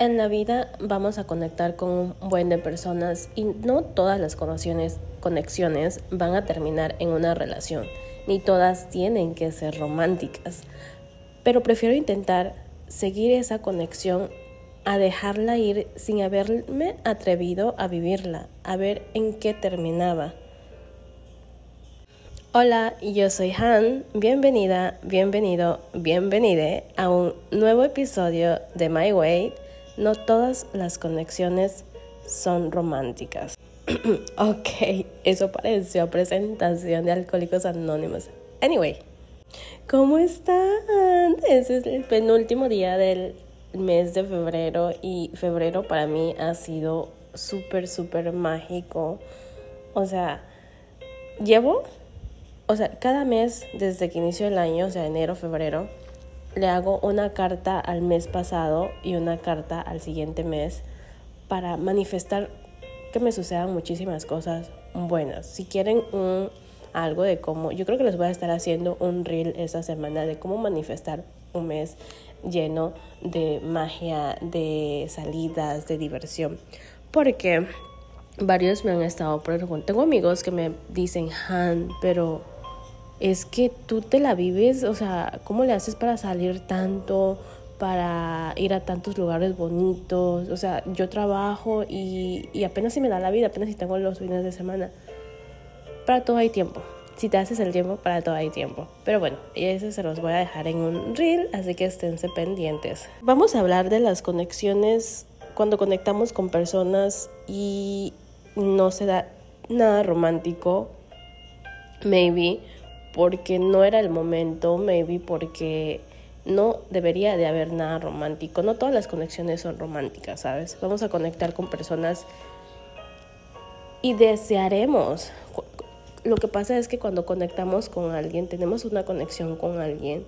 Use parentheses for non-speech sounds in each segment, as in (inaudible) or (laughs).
En la vida vamos a conectar con un buen de personas y no todas las conexiones, van a terminar en una relación, ni todas tienen que ser románticas. Pero prefiero intentar seguir esa conexión a dejarla ir sin haberme atrevido a vivirla, a ver en qué terminaba. Hola, yo soy Han, bienvenida, bienvenido, bienvenide a un nuevo episodio de My Way no todas las conexiones son románticas. (clears throat) ok, eso pareció presentación de Alcohólicos Anónimos. Anyway, ¿cómo están? Ese es el penúltimo día del mes de febrero y febrero para mí ha sido súper, súper mágico. O sea, llevo, o sea, cada mes desde que inició el año, o sea, enero, febrero, le hago una carta al mes pasado y una carta al siguiente mes para manifestar que me sucedan muchísimas cosas buenas. Si quieren algo de cómo, yo creo que les voy a estar haciendo un reel esta semana de cómo manifestar un mes lleno de magia, de salidas, de diversión. Porque varios me han estado preguntando, tengo amigos que me dicen, Han, pero es que tú te la vives, o sea, ¿cómo le haces para salir tanto, para ir a tantos lugares bonitos? O sea, yo trabajo y, y apenas si me da la vida, apenas si tengo los fines de semana. Para todo hay tiempo. Si te haces el tiempo, para todo hay tiempo. Pero bueno, eso se los voy a dejar en un reel, así que esténse pendientes. Vamos a hablar de las conexiones cuando conectamos con personas y no se da nada romántico, maybe porque no era el momento, maybe porque no debería de haber nada romántico. No todas las conexiones son románticas, ¿sabes? Vamos a conectar con personas y desearemos. Lo que pasa es que cuando conectamos con alguien, tenemos una conexión con alguien,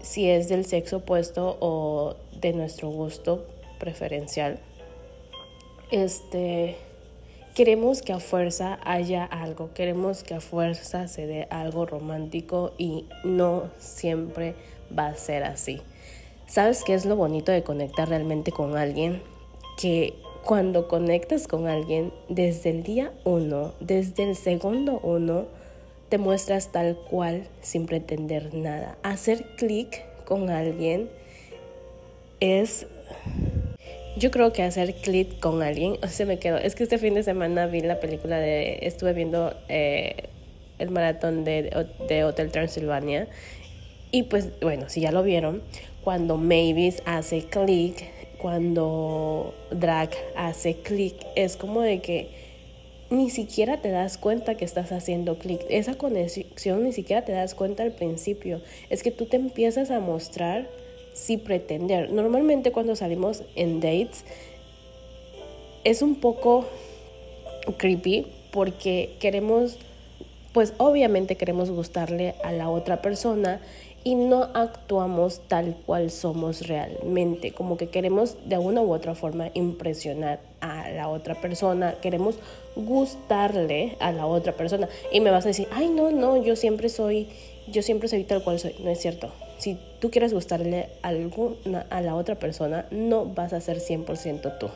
si es del sexo opuesto o de nuestro gusto preferencial. Este queremos que a fuerza haya algo, queremos que a fuerza se dé algo romántico y no siempre va a ser así. ¿Sabes qué es lo bonito de conectar realmente con alguien? Que cuando conectas con alguien desde el día uno, desde el segundo uno, te muestras tal cual sin pretender nada. Hacer clic con alguien es yo creo que hacer clic con alguien, o (laughs) se me quedó. Es que este fin de semana vi la película de. Estuve viendo eh, el maratón de, de Hotel Transilvania. Y pues, bueno, si ya lo vieron, cuando Mavis hace clic, cuando Drag hace clic, es como de que ni siquiera te das cuenta que estás haciendo clic. Esa conexión ni siquiera te das cuenta al principio. Es que tú te empiezas a mostrar sin pretender. Normalmente cuando salimos en dates es un poco creepy porque queremos, pues obviamente queremos gustarle a la otra persona y no actuamos tal cual somos realmente, como que queremos de una u otra forma impresionar a la otra persona, queremos gustarle a la otra persona. Y me vas a decir, ay no, no, yo siempre soy, yo siempre soy tal cual soy, no es cierto, si tú quieres gustarle a, alguna, a la otra persona, no vas a ser 100% tú.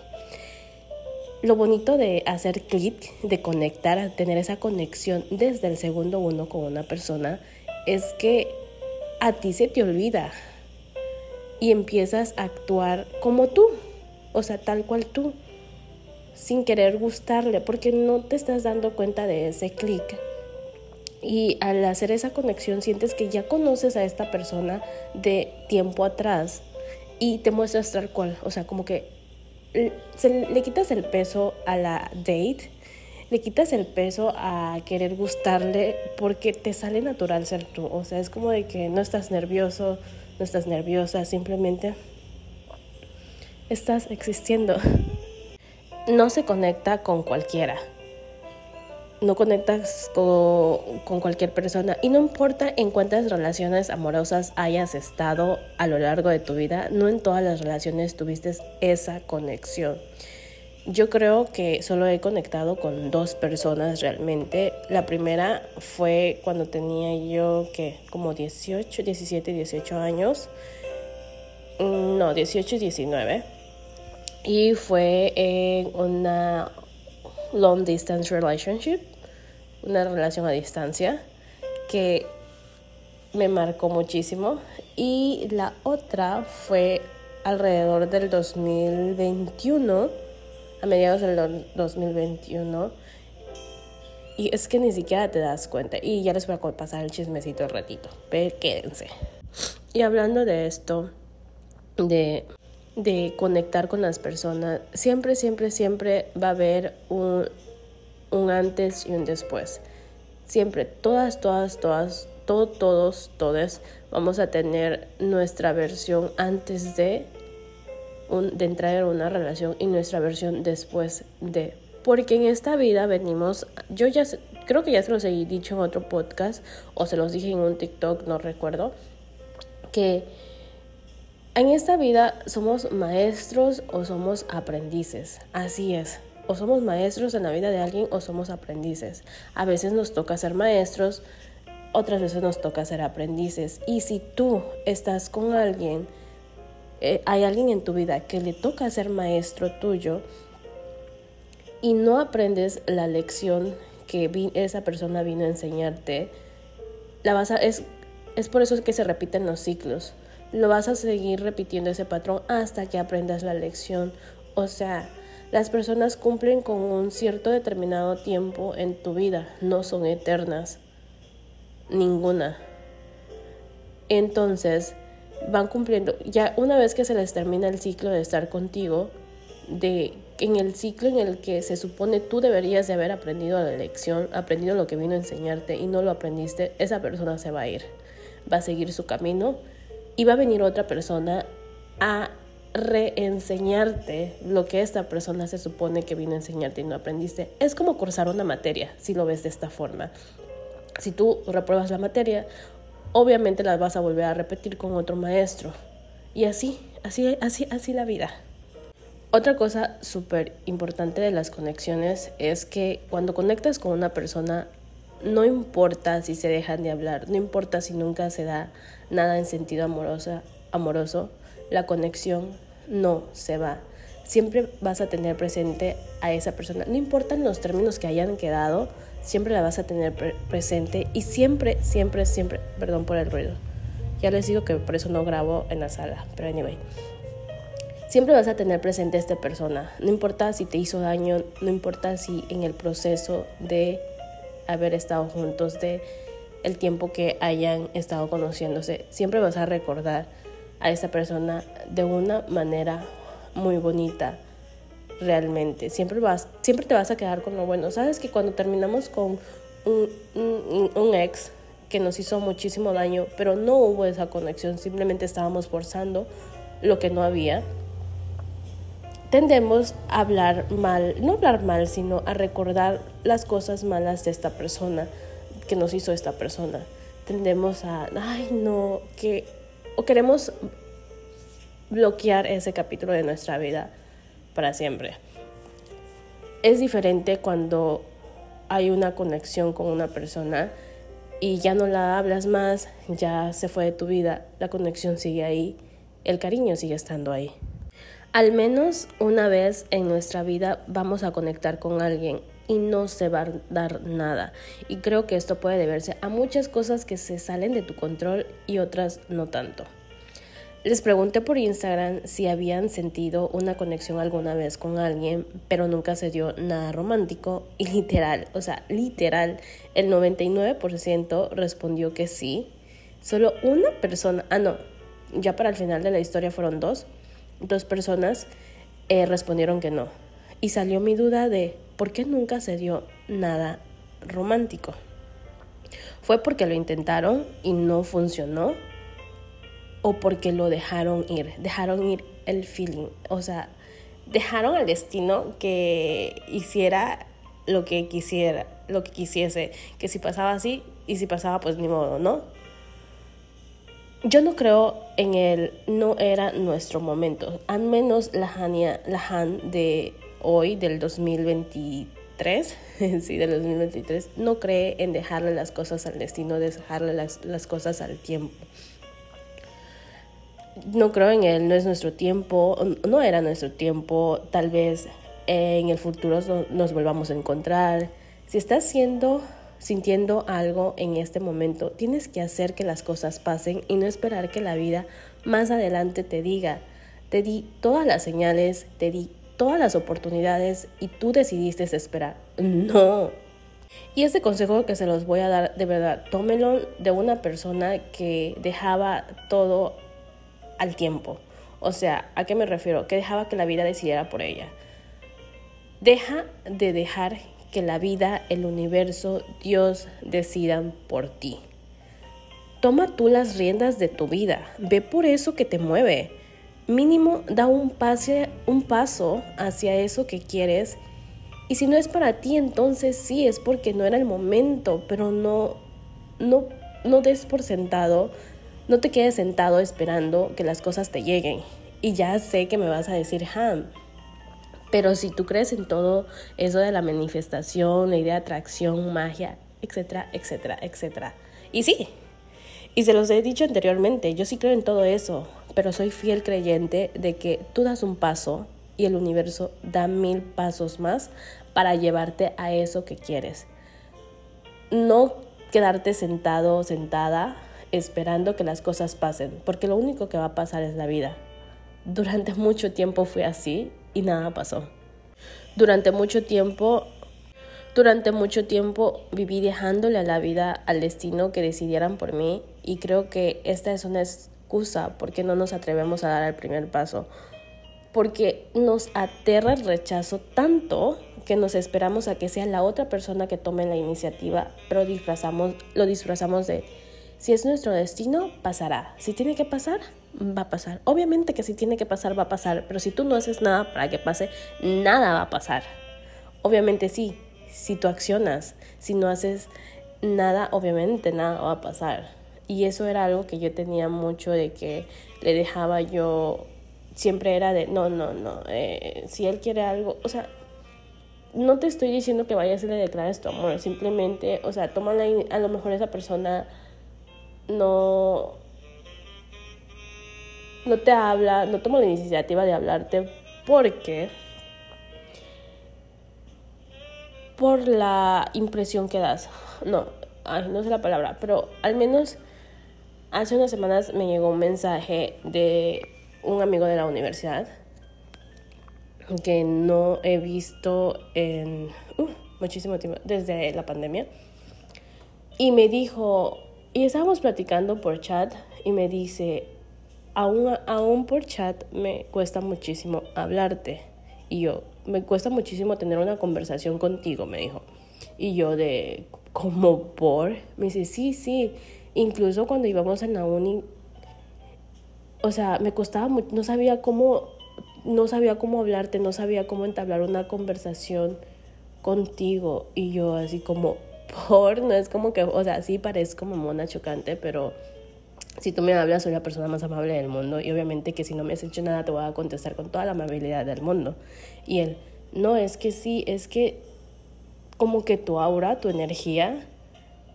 Lo bonito de hacer clic, de conectar, tener esa conexión desde el segundo uno con una persona, es que a ti se te olvida y empiezas a actuar como tú, o sea, tal cual tú, sin querer gustarle, porque no te estás dando cuenta de ese clic y al hacer esa conexión sientes que ya conoces a esta persona de tiempo atrás y te muestras tal cual. O sea, como que le quitas el peso a la date, le quitas el peso a querer gustarle porque te sale natural ser tú. O sea, es como de que no estás nervioso, no estás nerviosa, simplemente estás existiendo. (laughs) No se conecta con cualquiera no conectas con, cualquier persona y no importa en cuántas relaciones amorosas hayas estado a lo largo de tu vida, no en todas las relaciones tuviste esa conexión. Yo creo que solo he conectado con dos personas realmente. La primera fue cuando tenía yo que como 18, 17, 18 años. Mm, no, 18 y 19 y fue en una long distance relationship, una relación a distancia que me marcó muchísimo. Y la otra fue alrededor del 2021, a mediados del 2021 y es que ni siquiera te das cuenta. Y ya les voy a pasar el chismecito el ratito, pero quédense. Y hablando de esto, de de conectar con las personas, siempre, siempre, siempre va a haber un, un antes y un después. Siempre, todas, todas, todas, todos, todos, todos vamos a tener nuestra versión antes de, un, de entrar en una relación y nuestra versión después de. Porque en esta vida venimos, yo ya creo que ya se los he dicho en otro podcast o se los dije en un TikTok, no recuerdo, que en esta vida somos maestros o somos aprendices, así es. O somos maestros en la vida de alguien o somos aprendices. A veces nos toca ser maestros, otras veces nos toca ser aprendices. Y si tú estás con alguien, eh, hay alguien en tu vida que le toca ser maestro tuyo y no aprendes la lección que esa persona vino a enseñarte, la vas es, es por eso que se repiten los ciclos lo vas a seguir repitiendo ese patrón hasta que aprendas la lección. O sea, las personas cumplen con un cierto determinado tiempo en tu vida, no son eternas. Ninguna. Entonces, van cumpliendo, ya una vez que se les termina el ciclo de estar contigo, de en el ciclo en el que se supone tú deberías de haber aprendido la lección, aprendido lo que vino a enseñarte y no lo aprendiste, esa persona se va a ir, va a seguir su camino y va a venir otra persona a reenseñarte lo que esta persona se supone que vino a enseñarte y no aprendiste. Es como cursar una materia, si lo ves de esta forma. Si tú repruebas la materia, obviamente la vas a volver a repetir con otro maestro. Y así, así, así, así la vida. Otra cosa súper importante de las conexiones es que cuando conectas con una persona, no importa si se dejan de hablar, no importa si nunca se da nada en sentido amorosa, amoroso, la conexión no se va. Siempre vas a tener presente a esa persona. No importan los términos que hayan quedado, siempre la vas a tener presente y siempre, siempre, siempre, perdón por el ruido. Ya les digo que por eso no grabo en la sala, pero anyway. Siempre vas a tener presente a esta persona. No importa si te hizo daño, no importa si en el proceso de haber estado juntos, de el tiempo que hayan estado conociéndose, siempre vas a recordar a esa persona de una manera muy bonita realmente. Siempre vas, siempre te vas a quedar con lo bueno. Sabes que cuando terminamos con un, un, ex que nos hizo muchísimo daño, pero no hubo esa conexión, simplemente estábamos forzando lo que no había. Tendemos a hablar mal, no hablar mal, sino a recordar las cosas malas de esta persona que nos hizo esta persona. Tendemos a, ay no, que, o queremos bloquear ese capítulo de nuestra vida para siempre. Es diferente cuando hay una conexión con una persona y ya no la hablas más, ya se fue de tu vida, la conexión sigue ahí, el cariño sigue estando ahí. Al menos una vez en nuestra vida vamos a conectar con alguien y no se va a dar nada. Y creo que esto puede deberse a muchas cosas que se salen de tu control y otras no tanto. Les pregunté por Instagram si habían sentido una conexión alguna vez con alguien, pero nunca se dio nada romántico y literal, o sea, literal, el 99% respondió que sí. Solo una persona, ah no, ya para el final de la historia fueron dos, dos personas eh, respondieron que no. Y salió mi duda de ¿por qué nunca se dio nada romántico? ¿Fue porque lo intentaron y no funcionó? ¿O porque lo dejaron ir? Dejaron ir el feeling. O sea, dejaron al destino que hiciera lo que quisiera, lo que quisiese. Que si pasaba así y si pasaba, pues ni modo, ¿no? Yo no creo en el no era nuestro momento. Al menos la, Hania, la Han de hoy, del 2023, (laughs) sí, del 2023, no cree en dejarle las cosas al destino, dejarle las, las cosas al tiempo. no creo en él, no es nuestro tiempo, no era nuestro tiempo, tal vez en el futuro nos volvamos a encontrar. Si estás siendo, sintiendo algo en este momento, tienes que hacer que las cosas pasen y no esperar que la vida más adelante te diga, te di todas las señales, te di todas las oportunidades y tú decidiste esperar. (laughs) No. Y este consejo que se los voy a dar, de verdad, tómenlo de una persona que dejaba todo al tiempo. O sea, ¿a qué me refiero? Que dejaba que la vida decidiera por ella. Deja de dejar que la vida, el universo, Dios decidan por ti. Toma tú las riendas de tu vida. Ve por eso que te mueve. Mínimo da un, pase, un paso hacia eso que quieres. Y si no es para ti, entonces sí, es porque no era el momento, pero no, no, no des por sentado no te quedes sentado esperando que las cosas te lleguen. Y ya sé que me vas a decir, Ham, pero si tú crees en todo eso de la manifestación, la idea de atracción, magia, etcétera, etcétera, etcétera. Y sí, y se los he dicho anteriormente, yo sí creo en todo eso, pero soy fiel creyente de que tú das un paso y el universo da mil pasos más para llevarte a eso que quieres. No quedarte sentado o sentada esperando que las cosas pasen, porque lo único que va a pasar es la vida. Durante mucho tiempo fue así y nada pasó. Durante mucho tiempo, durante mucho tiempo viví dejándole a la vida al destino que decidieran por mí y creo que esta es una excusa porque no nos atrevemos a dar el primer paso. Porque nos aterra el rechazo tanto que nos esperamos a que sea la otra persona que tome la iniciativa, pero disfrazamos, lo disfrazamos de si es nuestro destino, pasará. Si tiene que pasar, va a pasar. Obviamente que si tiene que pasar, va a pasar, pero si tú no haces nada para que pase, nada va a pasar. Obviamente sí, si tú accionas, si no haces nada, obviamente nada va a pasar. Y eso era algo que yo tenía mucho de que le dejaba yo, siempre era de, no, no, no, eh, si él quiere algo, o sea, no te estoy diciendo que vayas y le declares tu amor, simplemente, o sea, toma a lo mejor esa persona no, no te habla, no toma la iniciativa de hablarte porque por la impresión que das. No, no sé la palabra, pero al menos hace unas semanas me llegó un mensaje de un amigo de la universidad que no he visto en uh, muchísimo tiempo, desde la pandemia. Y me dijo, y estábamos platicando por chat y me dice, aún, aún por chat me cuesta muchísimo hablarte. Y yo, me cuesta muchísimo tener una conversación contigo, me dijo. Y yo de, ¿como por? Me dice, sí, sí. Incluso cuando íbamos en la uni, o sea, me costaba mucho, no sabía cómo, no sabía cómo hablarte, no sabía cómo entablar una conversación contigo. Y yo así como, (laughs) por, no es como que, o sea, sí parezco como mona chocante, pero si tú me hablas, soy la persona más amable del mundo y obviamente que si no me has hecho nada te voy a contestar con toda la amabilidad del mundo. Y él, no, es que sí, es que como que tu aura, tu energía,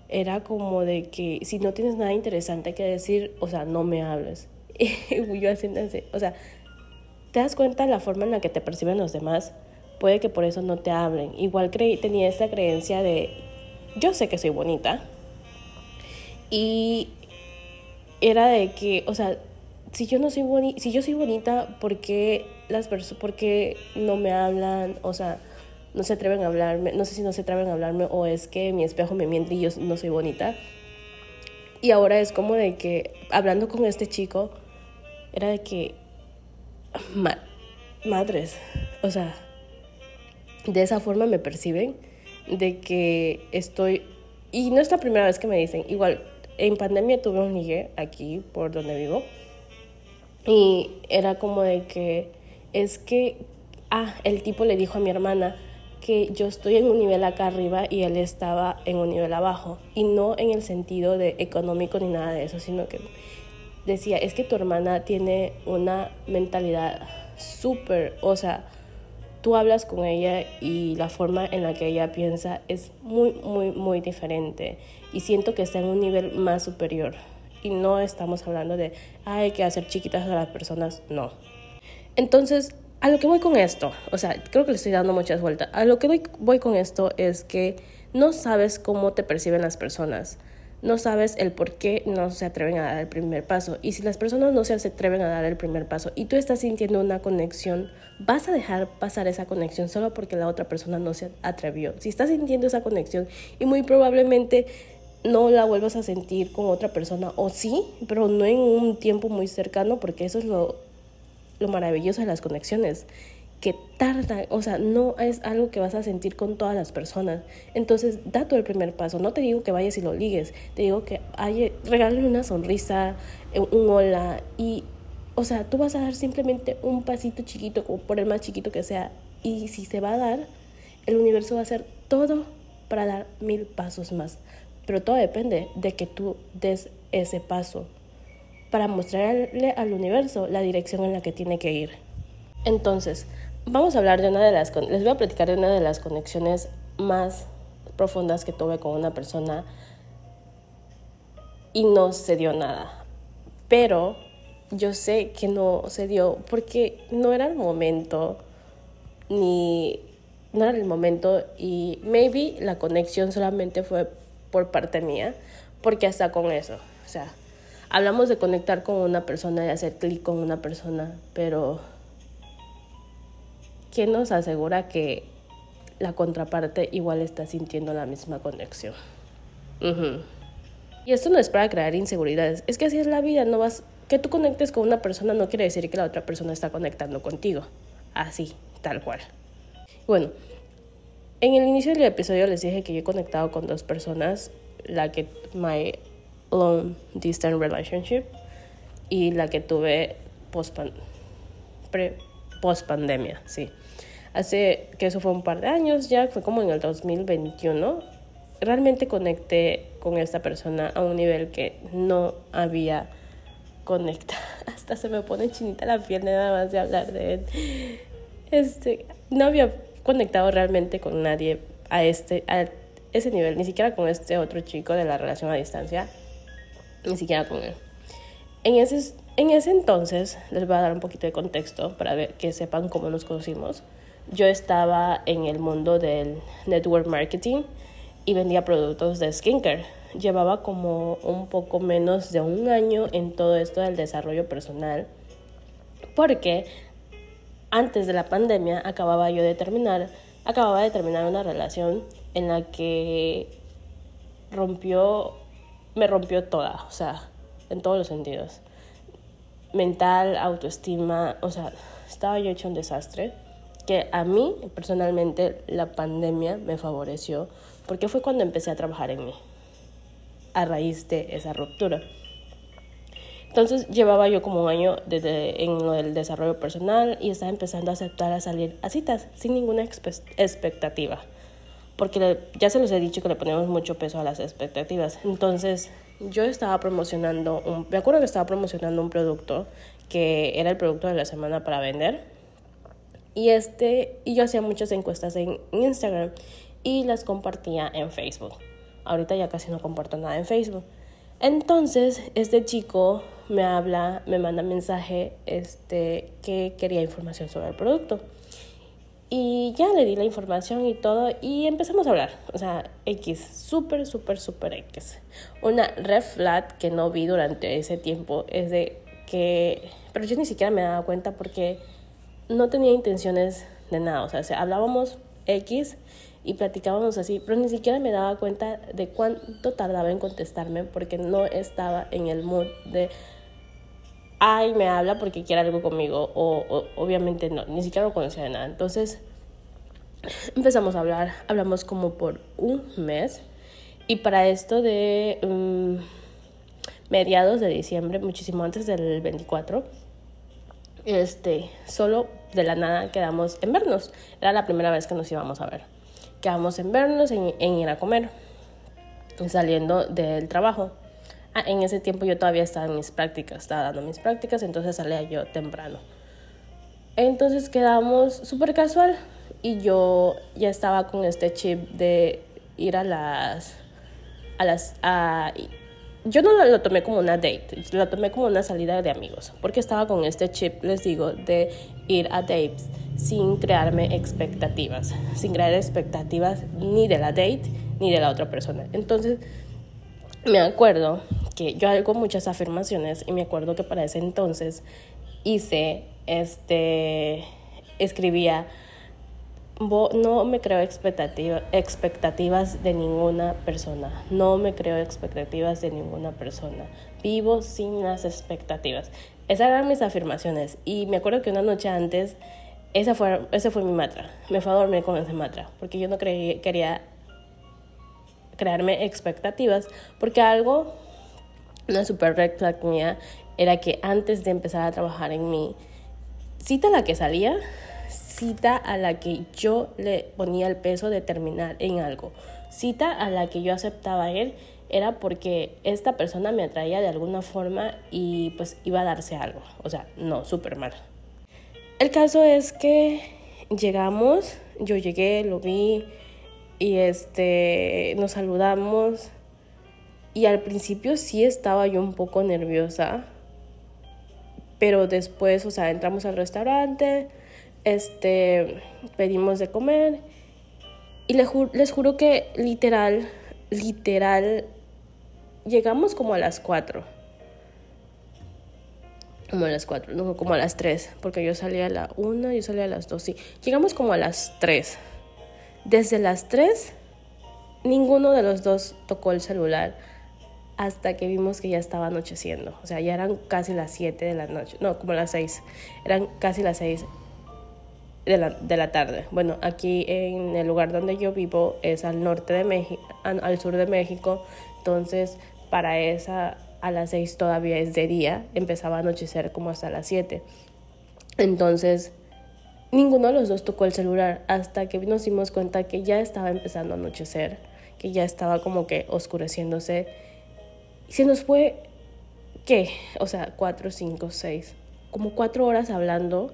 era como de que si no tienes nada interesante que decir, o sea, no me hables. (laughs) Y yo así, o sea, ¿te das cuenta la forma en la que te perciben los demás? Puede que por eso no te hablen. Igual creí, tenía esta creencia de yo sé que soy bonita. Y era de que, o sea, si yo no soy bonita, si yo soy bonita, ¿por qué las personas, por qué no me hablan? O sea, no se atreven a hablarme, no sé si no se atreven a hablarme o es que mi espejo me miente y yo no soy bonita. Y ahora es como de que, hablando con este chico, era de que, madres, o sea, de esa forma me perciben de que estoy, y no es la primera vez que me dicen, igual en pandemia tuve un ligue aquí por donde vivo y era como de que es que, ah, el tipo le dijo a mi hermana que yo estoy en un nivel acá arriba y él estaba en un nivel abajo y no en el sentido de económico ni nada de eso, sino que decía, es que tu hermana tiene una mentalidad súper, o sea, tú hablas con ella y la forma en la que ella piensa es muy, muy, muy diferente. Y siento que está en un nivel más superior. y no estamos hablando de hay que hacer chiquitas a las personas, no. Entonces, a lo que voy con esto, o sea, creo que le estoy dando muchas vueltas. A lo que voy, voy con esto es que no sabes cómo te perciben las personas no sabes el por qué no se atreven a dar el primer paso. Y si las personas no se atreven a dar el primer paso y tú estás sintiendo una conexión, vas a dejar pasar esa conexión solo porque la otra persona no se atrevió. Si estás sintiendo esa conexión y muy probablemente no la vuelvas a sentir con otra persona, o sí, pero no en un tiempo muy cercano, porque eso es lo, lo maravilloso de las conexiones que tarda, o sea, no es algo que vas a sentir con todas las personas. Entonces, da tú el primer paso. No te digo que vayas y lo ligues, te digo que hay, regálale una sonrisa, eh, un hola y, o sea, tú vas a dar simplemente un pasito chiquito, por el más chiquito que sea, y si se va a dar, el universo va a hacer todo para dar mil pasos más. Pero todo depende de que tú des ese paso para mostrarle al universo la dirección en la que tiene que ir. Entonces, vamos a hablar de una de las, les voy a platicar de una de las conexiones más profundas que tuve con una persona y no se dio nada. Pero yo sé que no se dio porque no era el momento ni no era el momento y maybe la conexión solamente fue por parte mía, porque hasta con eso, o sea, hablamos de conectar con una persona y hacer clic con una persona, pero ¿quién nos asegura que la contraparte igual está sintiendo la misma conexión? Y esto no es para crear inseguridades, es que así es la vida, no vas que tú conectes con una persona no quiere decir que la otra persona está conectando contigo. Así, tal cual. Bueno, en el inicio del episodio les dije que yo he conectado con dos personas, la que my long distance relationship y la que tuve post, post pandemia, sí hace que eso fue un par de años, ya fue como en el 2021, realmente conecté con esta persona a un nivel que no había conectado. (laughs) Hasta se me pone chinita la piel nada más de hablar de él. Este, no había conectado realmente con nadie a este a ese nivel, ni siquiera con este otro chico de la relación a distancia, ni siquiera con él. En ese, en ese entonces, les voy a dar un poquito de contexto para ver, que sepan cómo nos conocimos yo estaba en el mundo del network marketing y vendía productos de skincare. Llevaba como un poco menos de un año en todo esto del desarrollo personal porque antes de la pandemia acababa yo de terminar, acababa de terminar una relación en la que rompió, me rompió toda, o sea, en todos los sentidos. Mental, autoestima, o sea, estaba yo hecho un desastre que a mí personalmente la pandemia me favoreció porque fue cuando empecé a trabajar en mí, a raíz de esa ruptura. Entonces llevaba yo como un año desde, en lo del desarrollo personal y estaba empezando a aceptar a salir a citas sin ninguna expectativa. Porque ya se los he dicho que le ponemos mucho peso a las expectativas. Entonces yo estaba promocionando, un, me acuerdo que estaba promocionando un producto que era el producto de la semana para vender y, este, y yo hacía muchas encuestas en Instagram y las compartía en Facebook. Ahorita ya casi no comparto nada en Facebook. Entonces, este chico me habla, me manda mensaje este, que quería información sobre el producto. Y ya le di la información y todo y empezamos a hablar. O sea, X, súper, súper, súper X. Una red flat que no vi durante ese tiempo es de que... Pero yo ni siquiera me daba cuenta porque no tenía intenciones de nada, o sea, hablábamos X y platicábamos así, pero ni siquiera me daba cuenta de cuánto tardaba en contestarme porque no estaba en el mood de, ay, me habla porque quiere algo conmigo, o, obviamente no, ni siquiera lo conocía de nada. Entonces empezamos a hablar, hablamos como por un mes y para esto de mm, mediados de diciembre, muchísimo antes del 24, este, solo de la nada quedamos en vernos. Era la primera vez que nos íbamos a ver. Quedamos en vernos, en, ir a comer, saliendo del trabajo. Ah, en ese tiempo yo todavía estaba en mis prácticas, estaba dando mis prácticas, entonces salía yo temprano. Entonces quedamos súper casual y yo ya estaba con este chip de ir a las a las a yo no lo tomé como una date, lo tomé como una salida de amigos, porque estaba con este chip, les digo, de ir a dates sin crearme expectativas, sin crear expectativas ni de la date ni de la otra persona. Entonces, me acuerdo que yo hago muchas afirmaciones y me acuerdo que para ese entonces hice, este, escribía, no me creo expectativa, expectativas de ninguna persona. No me creo expectativas de ninguna persona. Vivo sin las expectativas. Esas eran mis afirmaciones. Y me acuerdo que una noche antes, esa fue, ese fue mi mantra. Me fue a dormir con ese mantra. Porque yo no quería crearme expectativas. Porque algo, una super red flag mía, era que antes de empezar a trabajar en mi cita la que salía, cita a la que yo le ponía el peso de terminar en algo. Cita a la que yo aceptaba a él era porque esta persona me atraía de alguna forma y pues iba a darse algo. O sea, no, súper mal. El caso es que llegamos, yo llegué, lo vi y este nos saludamos y al principio sí estaba yo un poco nerviosa, pero después, o sea, entramos al restaurante, este, pedimos de comer y les, les juro que literal, literal, llegamos como a las 4. Como a las 4, no, como a las 3, porque yo salí a la 1, yo salí a las 2, sí. Llegamos como a las 3. Desde las 3, ninguno de los dos tocó el celular hasta que vimos que ya estaba anocheciendo. O sea, ya eran casi las 7 de la noche, no, como las 6. Eran casi las 6 de la, de la tarde. Bueno, aquí en el lugar donde yo vivo es al norte de México, al sur de México, entonces para esa a las 6 todavía es de día, empezaba a anochecer como hasta las 7. Entonces, ninguno de los dos tocó el celular hasta que nos dimos cuenta que ya estaba empezando a anochecer, que ya estaba como que oscureciéndose. Y se nos fue, ¿qué? O sea, 4, 5, 6, como 4 horas hablando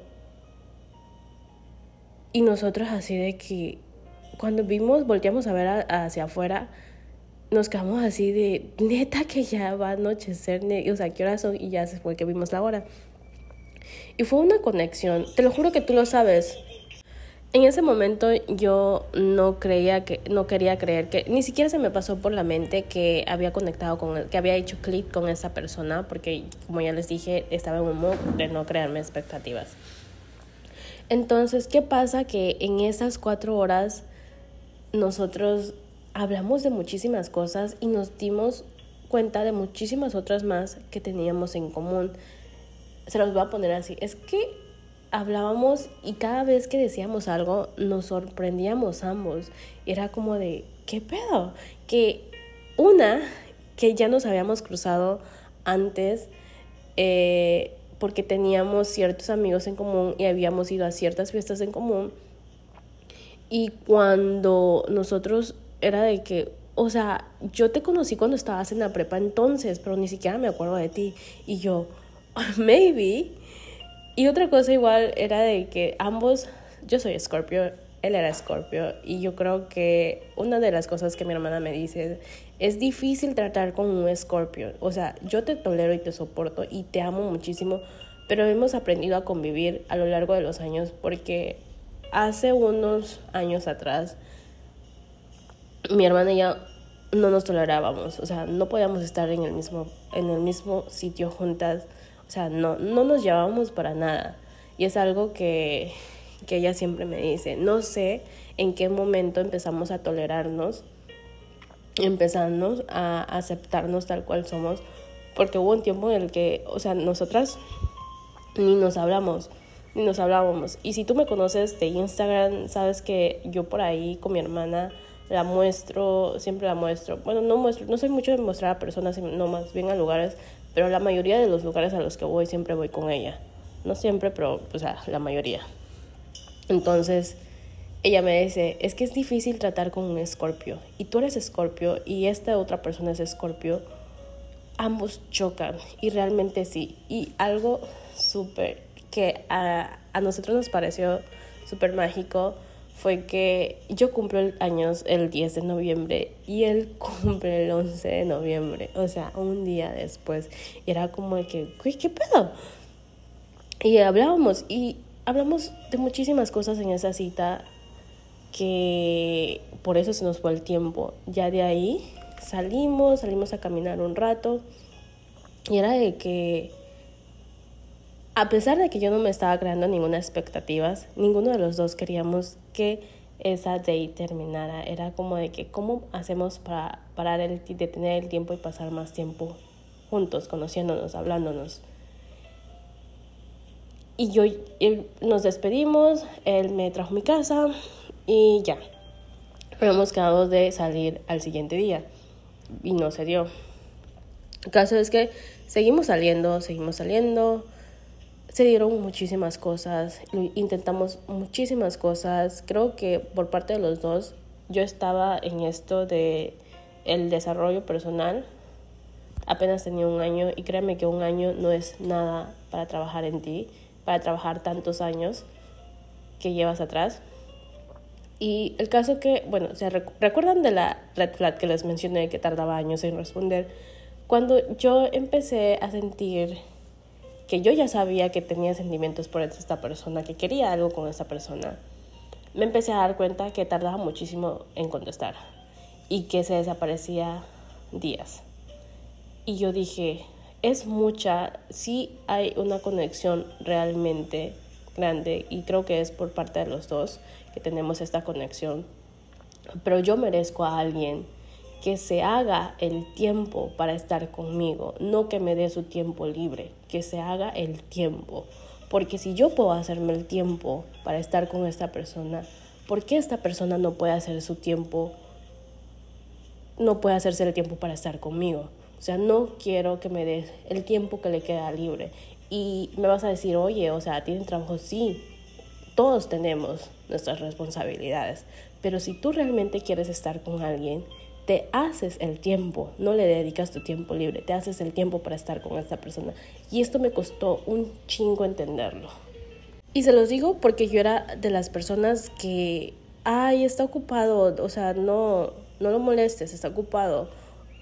y nosotros así de que cuando vimos, volteamos a ver hacia afuera, nos quedamos así de, neta que ya va a anochecer, o sea, ¿qué horas son? Y ya se fue que vimos la hora. Y fue una conexión, te lo juro que tú lo sabes. En ese momento yo no creía que, no quería creer que, ni siquiera se me pasó por la mente que había conectado con, que había hecho clic con esa persona, porque como ya les dije, estaba en un modo de no crearme expectativas. Entonces, ¿qué pasa? Que en esas cuatro horas nosotros hablamos de muchísimas cosas y nos dimos cuenta de muchísimas otras más que teníamos en común. Se los voy a poner así. Es que hablábamos y cada vez que decíamos algo nos sorprendíamos ambos. Era como de, ¿qué pedo? Que una, que ya nos habíamos cruzado antes, eh, porque teníamos ciertos amigos en común y habíamos ido a ciertas fiestas en común. Y cuando nosotros era de que, o sea, yo te conocí cuando estabas en la prepa entonces, pero ni siquiera me acuerdo de ti. Y yo, (laughs) maybe. Y otra cosa igual era de que ambos, yo soy Scorpio, él era Scorpio y yo creo que una de las cosas que mi hermana me dice es difícil tratar con un Scorpio. O sea, yo te tolero y te soporto y te amo muchísimo, pero hemos aprendido a convivir a lo largo de los años porque hace unos años atrás mi hermana y yo no nos tolerábamos, o sea, no podíamos estar en el mismo en el mismo sitio juntas, o sea, no no nos llevábamos para nada. Y es algo que que ella siempre me dice, no sé en qué momento empezamos a tolerarnos, empezamos a aceptarnos tal cual somos, porque hubo un tiempo en el que, o sea, nosotras ni nos hablamos, ni nos hablábamos. Y si tú me conoces de Instagram, sabes que yo por ahí con mi hermana la muestro, siempre la muestro. Bueno, no muestro, no soy mucho de mostrar a personas, no más bien a lugares, pero la mayoría de los lugares a los que voy siempre voy con ella. No siempre, pero o sea, la mayoría. Entonces, ella me dice, es que es difícil tratar con un escorpio. Y tú eres escorpio y esta otra persona es escorpio. Ambos chocan. Y realmente sí. Y algo súper que a, a, nosotros nos pareció súper mágico fue que yo cumplo años el 10 de noviembre y él (laughs) cumple el 11 de noviembre, o sea, un día después. Era como que, ¿qué pedo? Y hablábamos y hablamos de muchísimas cosas en esa cita que por eso se nos fue el tiempo. Ya de ahí salimos, salimos a caminar un rato y era de que a pesar de que yo no me estaba creando ninguna expectativas, ninguno de los dos queríamos que esa date terminara. Era como de que, ¿cómo hacemos para parar el, detener el tiempo y pasar más tiempo juntos, conociéndonos, hablándonos? Y yo, nos despedimos, él me trajo a mi casa y ya. Habíamos quedado de salir al siguiente día y no se dio. El caso es que seguimos saliendo, seguimos saliendo se dieron muchísimas cosas, intentamos muchísimas cosas. Creo que por parte de los dos yo estaba en esto de el desarrollo personal. Apenas tenía un año y créeme que un año no es nada para trabajar en ti, para trabajar tantos años que llevas atrás. Y el caso que, bueno, ¿se recuerdan de la red flag que les mencioné que tardaba años en responder? Cuando yo empecé a sentir que yo ya sabía que tenía sentimientos por esta persona, que quería algo con esta persona, me empecé a dar cuenta que tardaba muchísimo en contestar y que se desaparecía días. Y yo dije, es mucha, sí hay una conexión realmente grande y creo que es por parte de los dos que tenemos esta conexión, pero yo merezco a alguien que se haga el tiempo para estar conmigo, no que me dé su tiempo libre, que se haga el tiempo. Porque si yo puedo hacerme el tiempo para estar con esta persona, ¿por qué esta persona no puede hacer su tiempo? No puede hacerse el tiempo para estar conmigo. O sea, no quiero que me des el tiempo que le queda libre. Y me vas a decir, oye, o sea, ¿tienen trabajo? Sí, todos tenemos nuestras responsabilidades. Pero si tú realmente quieres estar con alguien, te haces el tiempo, no le dedicas tu tiempo libre, te haces el tiempo para estar con esta persona. Y esto me costó un chingo entenderlo. Y se los digo porque yo era de las personas que, ay, está ocupado, o sea, no, no lo molestes, está ocupado.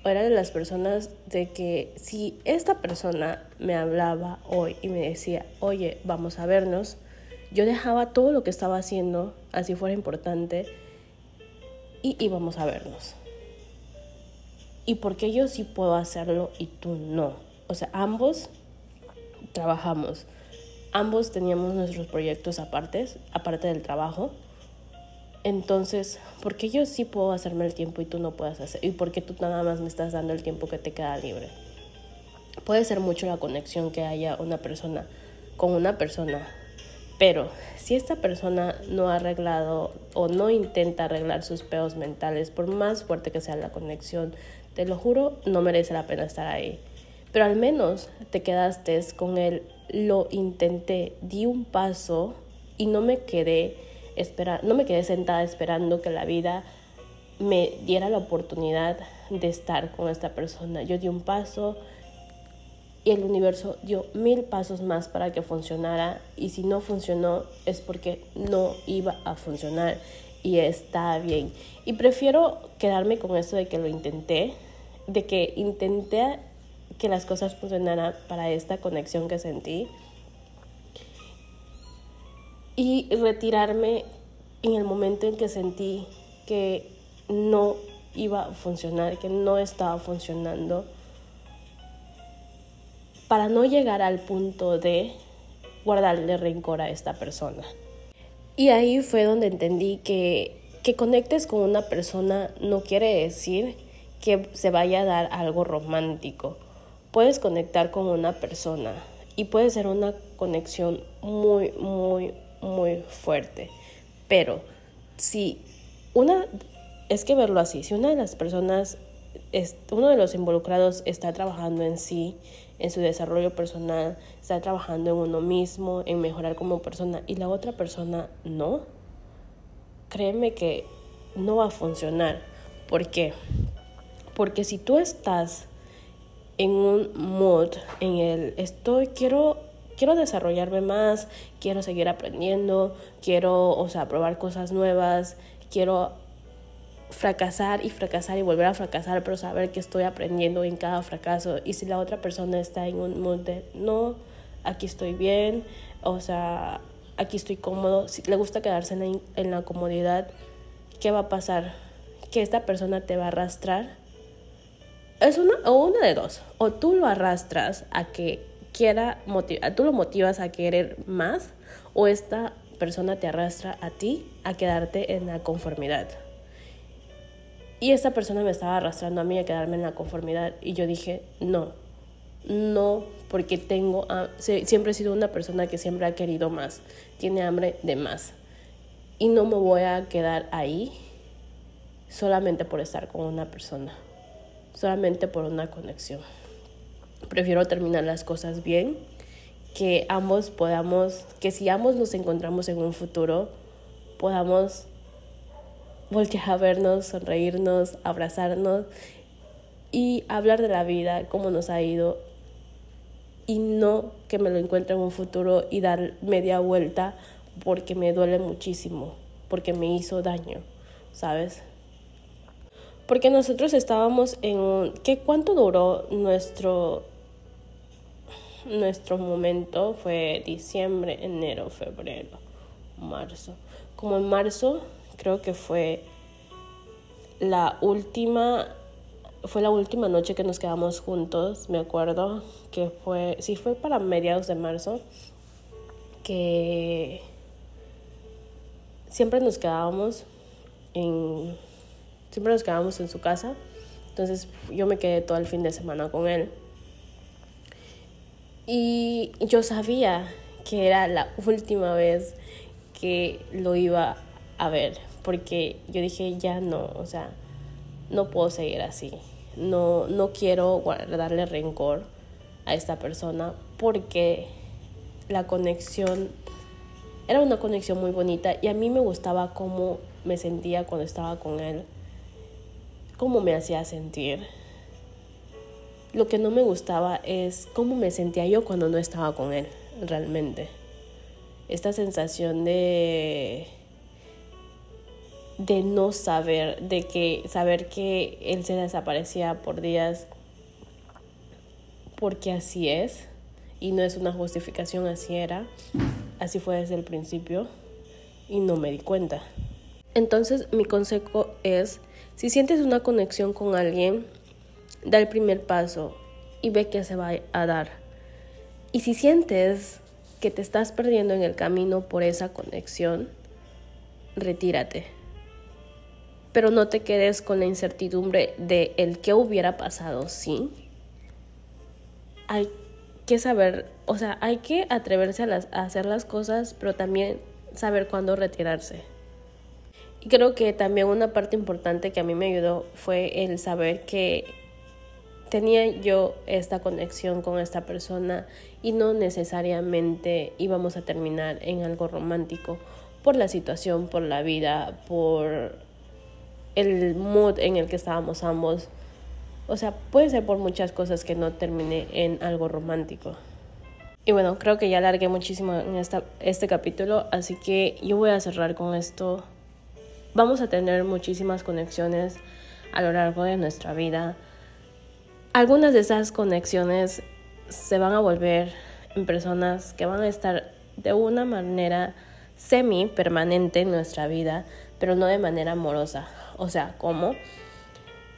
O era de las personas de que si esta persona me hablaba hoy y me decía, oye, vamos a vernos, yo dejaba todo lo que estaba haciendo, así fuera importante, y íbamos a vernos y por qué yo sí puedo hacerlo y tú no. O sea, ambos trabajamos, ambos teníamos nuestros proyectos aparte, aparte del trabajo. Entonces, ¿por qué yo sí puedo hacerme el tiempo y tú no puedes hacer? ¿Y por qué tú nada más me estás dando el tiempo que te queda libre? Puede ser mucho la conexión que haya una persona con una persona, pero si esta persona no ha arreglado o no intenta arreglar sus peos mentales, por más fuerte que sea la conexión, te lo juro, no merece la pena estar ahí. Pero al menos te quedaste con él, lo intenté, di un paso y no me quedé espera, no me quedé sentada esperando que la vida me diera la oportunidad de estar con esta persona. Yo di un paso y el universo dio mil pasos más para que funcionara y si no funcionó es porque no iba a funcionar y está bien. Y prefiero quedarme con eso de que lo intenté de que intenté que las cosas funcionaran para esta conexión que sentí y retirarme en el momento en que sentí que no iba a funcionar, que no estaba funcionando, para no llegar al punto de guardarle rencor a esta persona. Y ahí fue donde entendí que que conectes con una persona no quiere decir que se vaya a dar algo romántico. Puedes conectar con una persona y puede ser una conexión muy, muy, muy fuerte. Pero si una, es que verlo así, si una de las personas, es, uno de los involucrados está trabajando en sí, en su desarrollo personal, está trabajando en uno mismo, en mejorar como persona, y la otra persona no, créeme que no va a funcionar. ¿Por qué? Porque si tú estás en un mood, en el estoy, quiero, quiero desarrollarme más, quiero seguir aprendiendo, quiero, o sea, probar cosas nuevas, quiero fracasar y fracasar y volver a fracasar, pero saber que estoy aprendiendo en cada fracaso. Y si la otra persona está en un mood de, no, aquí estoy bien, o sea, aquí estoy cómodo, si le gusta quedarse en la, en la comodidad, ¿qué va a pasar? Que esta persona te va a arrastrar. Es una o una de dos. O tú lo arrastras a que quiera tú lo motivas a querer más, o esta persona te arrastra a ti a quedarte en la conformidad. Y esta persona me estaba arrastrando a mí a quedarme en la conformidad y yo dije, no, no, porque tengo, siempre he sido una persona que siempre ha querido más, tiene hambre de más. Y no me voy a quedar ahí solamente por estar con una persona, solamente por una conexión. Prefiero terminar las cosas bien, que ambos podamos, que si ambos nos encontramos en un futuro, podamos voltear a vernos, sonreírnos, abrazarnos y hablar de la vida, cómo nos ha ido y no que me lo encuentre en un futuro y dar media vuelta porque me duele muchísimo, porque me hizo daño, ¿sabes? Porque nosotros estábamos en ¿qué cuánto duró nuestro nuestro momento? Fue diciembre, enero, febrero, marzo. Como en marzo creo que fue la última fue la última noche que nos quedamos juntos, me acuerdo que fue, sí fue para mediados de marzo, que siempre nos quedábamos en, siempre nos quedábamos en su casa, entonces yo me quedé todo el fin de semana con él. Y yo sabía que era la última vez que lo iba a ver, porque yo dije, ya no, o sea, no puedo seguir así. No, no quiero darle rencor a esta persona porque la conexión era una conexión muy bonita y a mí me gustaba cómo me sentía cuando estaba con él, cómo me hacía sentir. Lo que no me gustaba es cómo me sentía yo cuando no estaba con él, realmente. Esta sensación de de no saber, de que saber que él se desaparecía por días porque así es y no es una justificación, así era, así fue desde el principio y no me di cuenta. Entonces mi consejo es, si sientes una conexión con alguien, da el primer paso y ve que se va a dar. Y si sientes que te estás perdiendo en el camino por esa conexión, retírate pero no te quedes con la incertidumbre de el qué hubiera pasado sí Hay que saber, o sea, hay que atreverse a, las, a hacer las cosas, pero también saber cuándo retirarse. Y creo que también una parte importante que a mí me ayudó fue el saber que tenía yo esta conexión con esta persona y no necesariamente íbamos a terminar en algo romántico por la situación, por la vida, por el mood en el que estábamos ambos. O sea, puede ser por muchas cosas que no termine en algo romántico. Y bueno, creo que ya alargué muchísimo en esta, este capítulo, así que yo voy a cerrar con esto. Vamos a tener muchísimas conexiones a lo largo de nuestra vida. Algunas de esas conexiones se van a volver en personas que van a estar de una manera semi permanente en nuestra vida, pero no de manera amorosa. O sea, ¿cómo?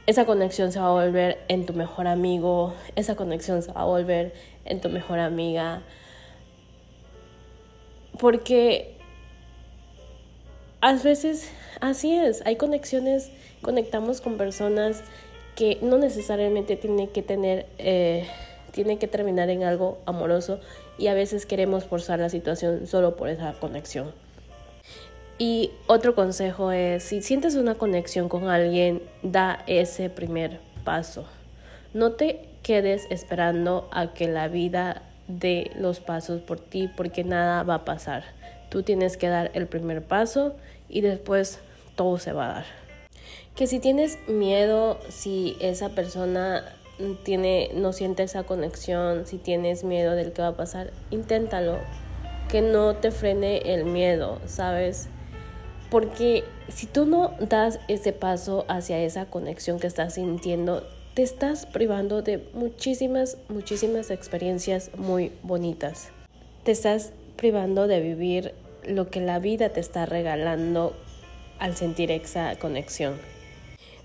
Esa conexión se va a volver en tu mejor amigo, esa conexión se va a volver en tu mejor amiga. Porque a veces así es, hay conexiones, conectamos con personas que no necesariamente tienen que tener, eh, tienen que terminar en algo amoroso y a veces queremos forzar la situación solo por esa conexión. Y otro consejo es, si sientes una conexión con alguien, da ese primer paso. No te quedes esperando a que la vida dé los pasos por ti, porque nada va a pasar. Tú tienes que dar el primer paso y después todo se va a dar. Que si tienes miedo, si esa persona tiene, no siente esa conexión, si tienes miedo del que va a pasar, inténtalo. Que no te frene el miedo, ¿sabes? Porque si tú no das ese paso hacia esa conexión que estás sintiendo, te estás privando de muchísimas, muchísimas experiencias muy bonitas. Te estás privando de vivir lo que la vida te está regalando al sentir esa conexión.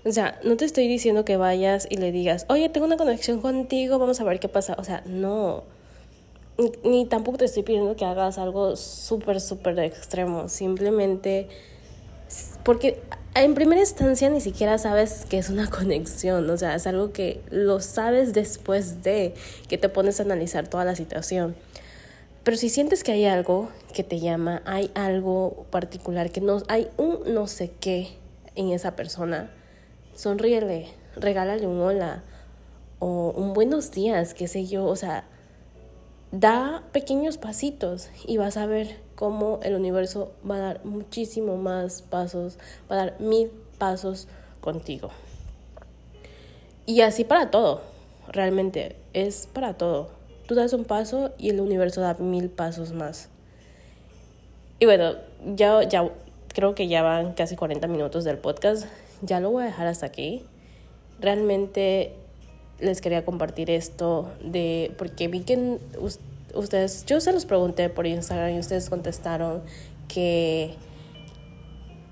O sea, no te estoy diciendo que vayas y le digas, oye, tengo una conexión contigo, vamos a ver qué pasa. O sea, no. Ni, tampoco te estoy pidiendo que hagas algo súper, súper extremo. Simplemente porque en primera instancia ni siquiera sabes que es una (laughs) conexión. O sea, es algo que lo sabes después de que te pones a analizar toda la situación. Pero si sientes que hay algo que te llama, hay algo particular, que no, hay un no sé qué en esa persona, sonríele, regálale un hola o un buenos días, qué sé yo, o sea, da pequeños pasitos y vas a ver cómo el universo va a dar muchísimo más pasos, va a dar mil pasos contigo. Y así para todo, realmente, es para todo. Tú das un paso y el universo da mil pasos más. Y bueno, ya, ya creo que ya van casi 40 minutos del podcast ya lo voy a dejar hasta aquí. Realmente les quería compartir esto de porque vi que ustedes, yo se los pregunté por Instagram y ustedes contestaron que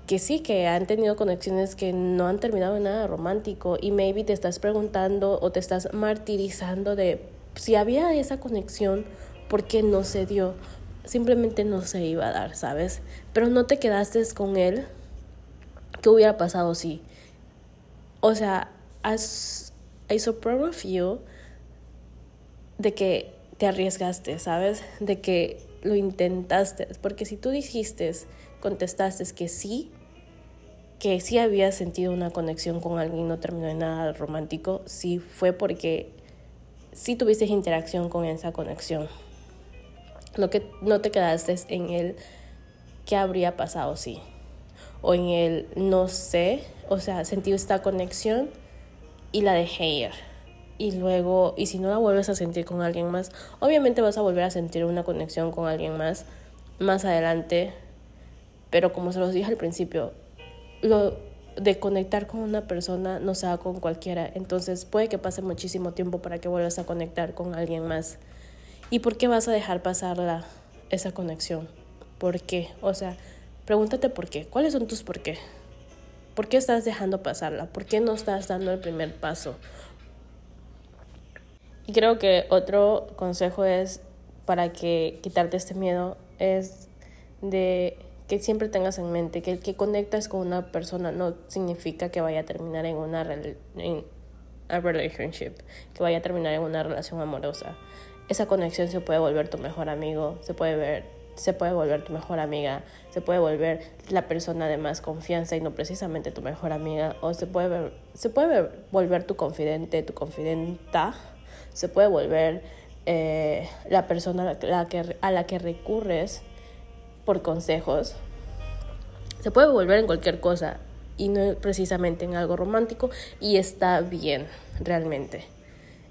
que sí, que han tenido conexiones que no han terminado en nada romántico y maybe te estás preguntando o te estás martirizando de si había esa conexión, ¿por qué no se dio? Simplemente no se iba a dar, ¿sabes? Pero no te quedaste con él ¿Qué hubiera pasado si? O sea, as, I so proud of you de que te arriesgaste, ¿sabes? De que lo intentaste. Porque si tú dijiste, contestaste que sí, que sí habías sentido una conexión con alguien no terminó en nada romántico, sí fue porque sí tuviste interacción con esa conexión. Lo que no te quedaste en el qué habría pasado sí o en el no sé, o sea, sentí esta conexión y la dejé ir. Y luego, y si no la vuelves a sentir con alguien más, obviamente vas a volver a sentir una conexión con alguien más más adelante. Pero como se los dije al principio, lo de conectar con una persona no se da con cualquiera. Entonces puede que pase muchísimo tiempo para que vuelvas a conectar con alguien más. ¿Y por qué vas a dejar pasar la, esa conexión? ¿Por qué? O sea, Pregúntate por qué. ¿Cuáles son tus por qué? ¿Por qué estás dejando pasarla? ¿Por qué no estás dando el primer paso? Y creo que otro consejo es para que quitarte este miedo es de que siempre tengas en mente que el que conectas con una persona no significa que vaya a terminar en una en a relationship, que vaya a terminar en una relación amorosa. Esa conexión se puede volver tu mejor amigo, se puede ver se puede volver tu mejor amiga, se puede volver la persona de más confianza y no precisamente tu mejor amiga, o se puede, se puede volver tu confidente, tu confidenta, se puede volver eh, la persona la, que, a la que recurres por consejos, se puede volver en cualquier cosa y no precisamente en algo romántico y está bien realmente.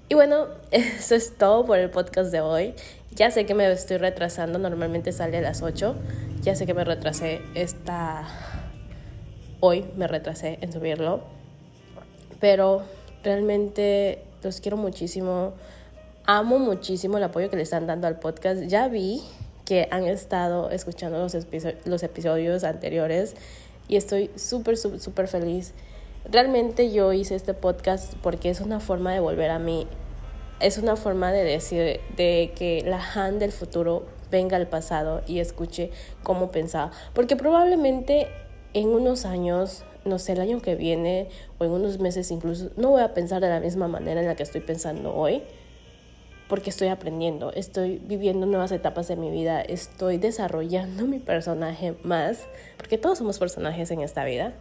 Y bueno, (laughs) eso es todo por el podcast de hoy. Ya sé que me estoy retrasando, normalmente sale a las 8. Ya sé que me retrasé esta... Hoy me retrasé en subirlo. Pero realmente los quiero muchísimo. Amo muchísimo el apoyo que le están dando al podcast. Ya vi que han estado escuchando los, los episodios anteriores y estoy súper, súper, feliz realmente yo hice este podcast porque es una forma de volver a mí. Es una forma de decir de que la Han del futuro venga al pasado y escuche cómo pensaba. Porque probablemente en unos años, no sé, el año que viene o en unos meses incluso, no voy a pensar de la misma manera en la que estoy pensando hoy. Porque estoy aprendiendo, estoy viviendo nuevas etapas de mi vida, estoy desarrollando mi personaje más, porque todos somos personajes en esta vida.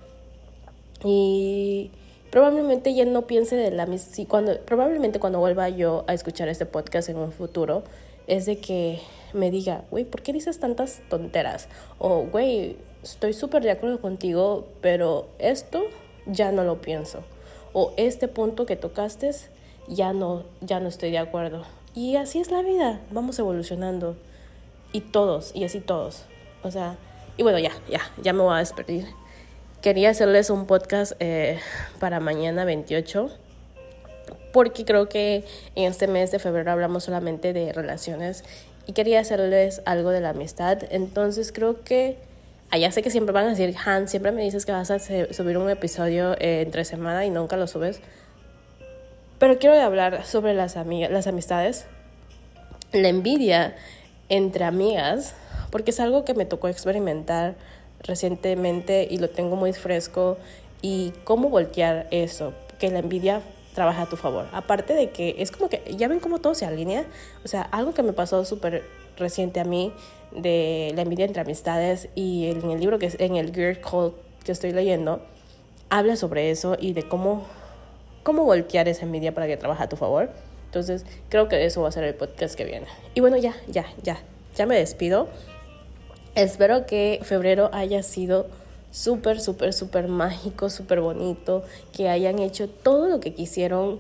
Y probablemente ya no piense de la misma, cuando, probablemente cuando vuelva yo a escuchar este podcast en un futuro, es de que me diga, güey, ¿por qué dices tantas tonteras? O, güey, estoy súper de acuerdo contigo, pero esto ya no lo pienso. O este punto que tocaste ya no, ya no estoy de acuerdo. Y así es la vida, vamos evolucionando. Y todos, y así todos. O sea, y bueno, ya, ya, ya me voy a despedir. Quería hacerles un podcast eh, para mañana 28 porque creo que en este mes de febrero hablamos solamente de relaciones y quería hacerles algo de la amistad. Entonces creo que allá sé que siempre van a decir, Han, siempre me dices que vas a subir un episodio eh, entre semana y nunca lo subes. Pero quiero hablar sobre las, las amistades, la envidia entre amigas, porque es algo que me tocó experimentar recientemente y lo tengo muy fresco y cómo voltear eso, que la envidia trabaja a tu favor. Aparte de que es como que, ya ven cómo todo se alinea. O sea, algo que me pasó súper reciente a mí de la envidia entre amistades y en el libro que es en el Gear Code que estoy leyendo, habla sobre eso y de cómo, cómo voltear esa envidia para que trabaje a tu favor. Entonces, creo que eso va a ser el podcast que viene. Y bueno, ya, ya, ya, ya me despido. Espero que febrero haya sido súper, súper, súper mágico, súper bonito, que hayan hecho todo lo que quisieron,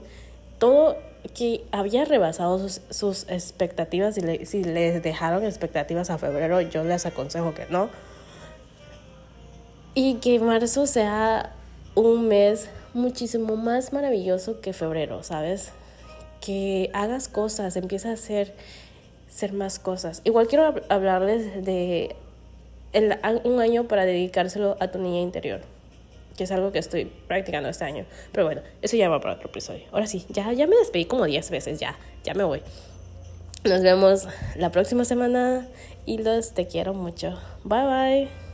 todo que había rebasado sus, expectativas. y si les dejaron expectativas a febrero, yo les aconsejo que no. Y que marzo sea un mes muchísimo más maravilloso que febrero, ¿sabes? Que hagas cosas, empieza a hacer, hacer más cosas. Igual quiero hablarles de un año para dedicárselo a tu niña interior, que es algo que estoy practicando este año. Pero bueno, eso ya va para otro episodio. Ahora sí, ya, ya me despedí como 10 veces, ya, ya me voy. Nos vemos la próxima semana y los te quiero mucho. Bye bye.